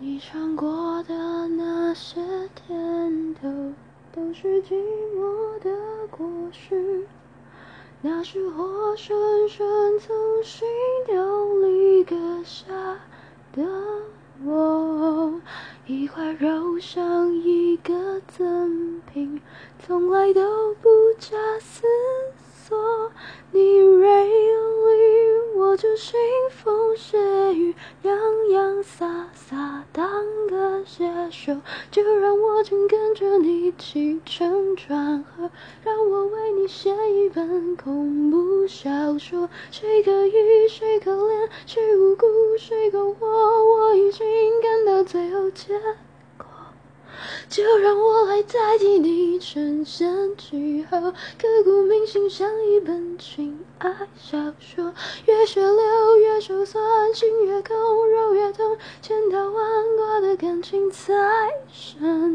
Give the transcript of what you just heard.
你尝过的那些甜头，都是寂寞的果实。那是活生生从心底里割下的我，一块肉像一个赠品，从来都不假思索。你锐利，我就腥风血雨，洋洋洒手，就让我紧跟着你起承转合，让我为你写一本恐怖小说。谁可疑，谁可怜，谁无辜，谁可活？我已经感到最后结。就让我来代替你承先启后，刻骨铭心像一本情爱小说，越血流越手酸，心越空肉越痛，千刀万剐的感情才生。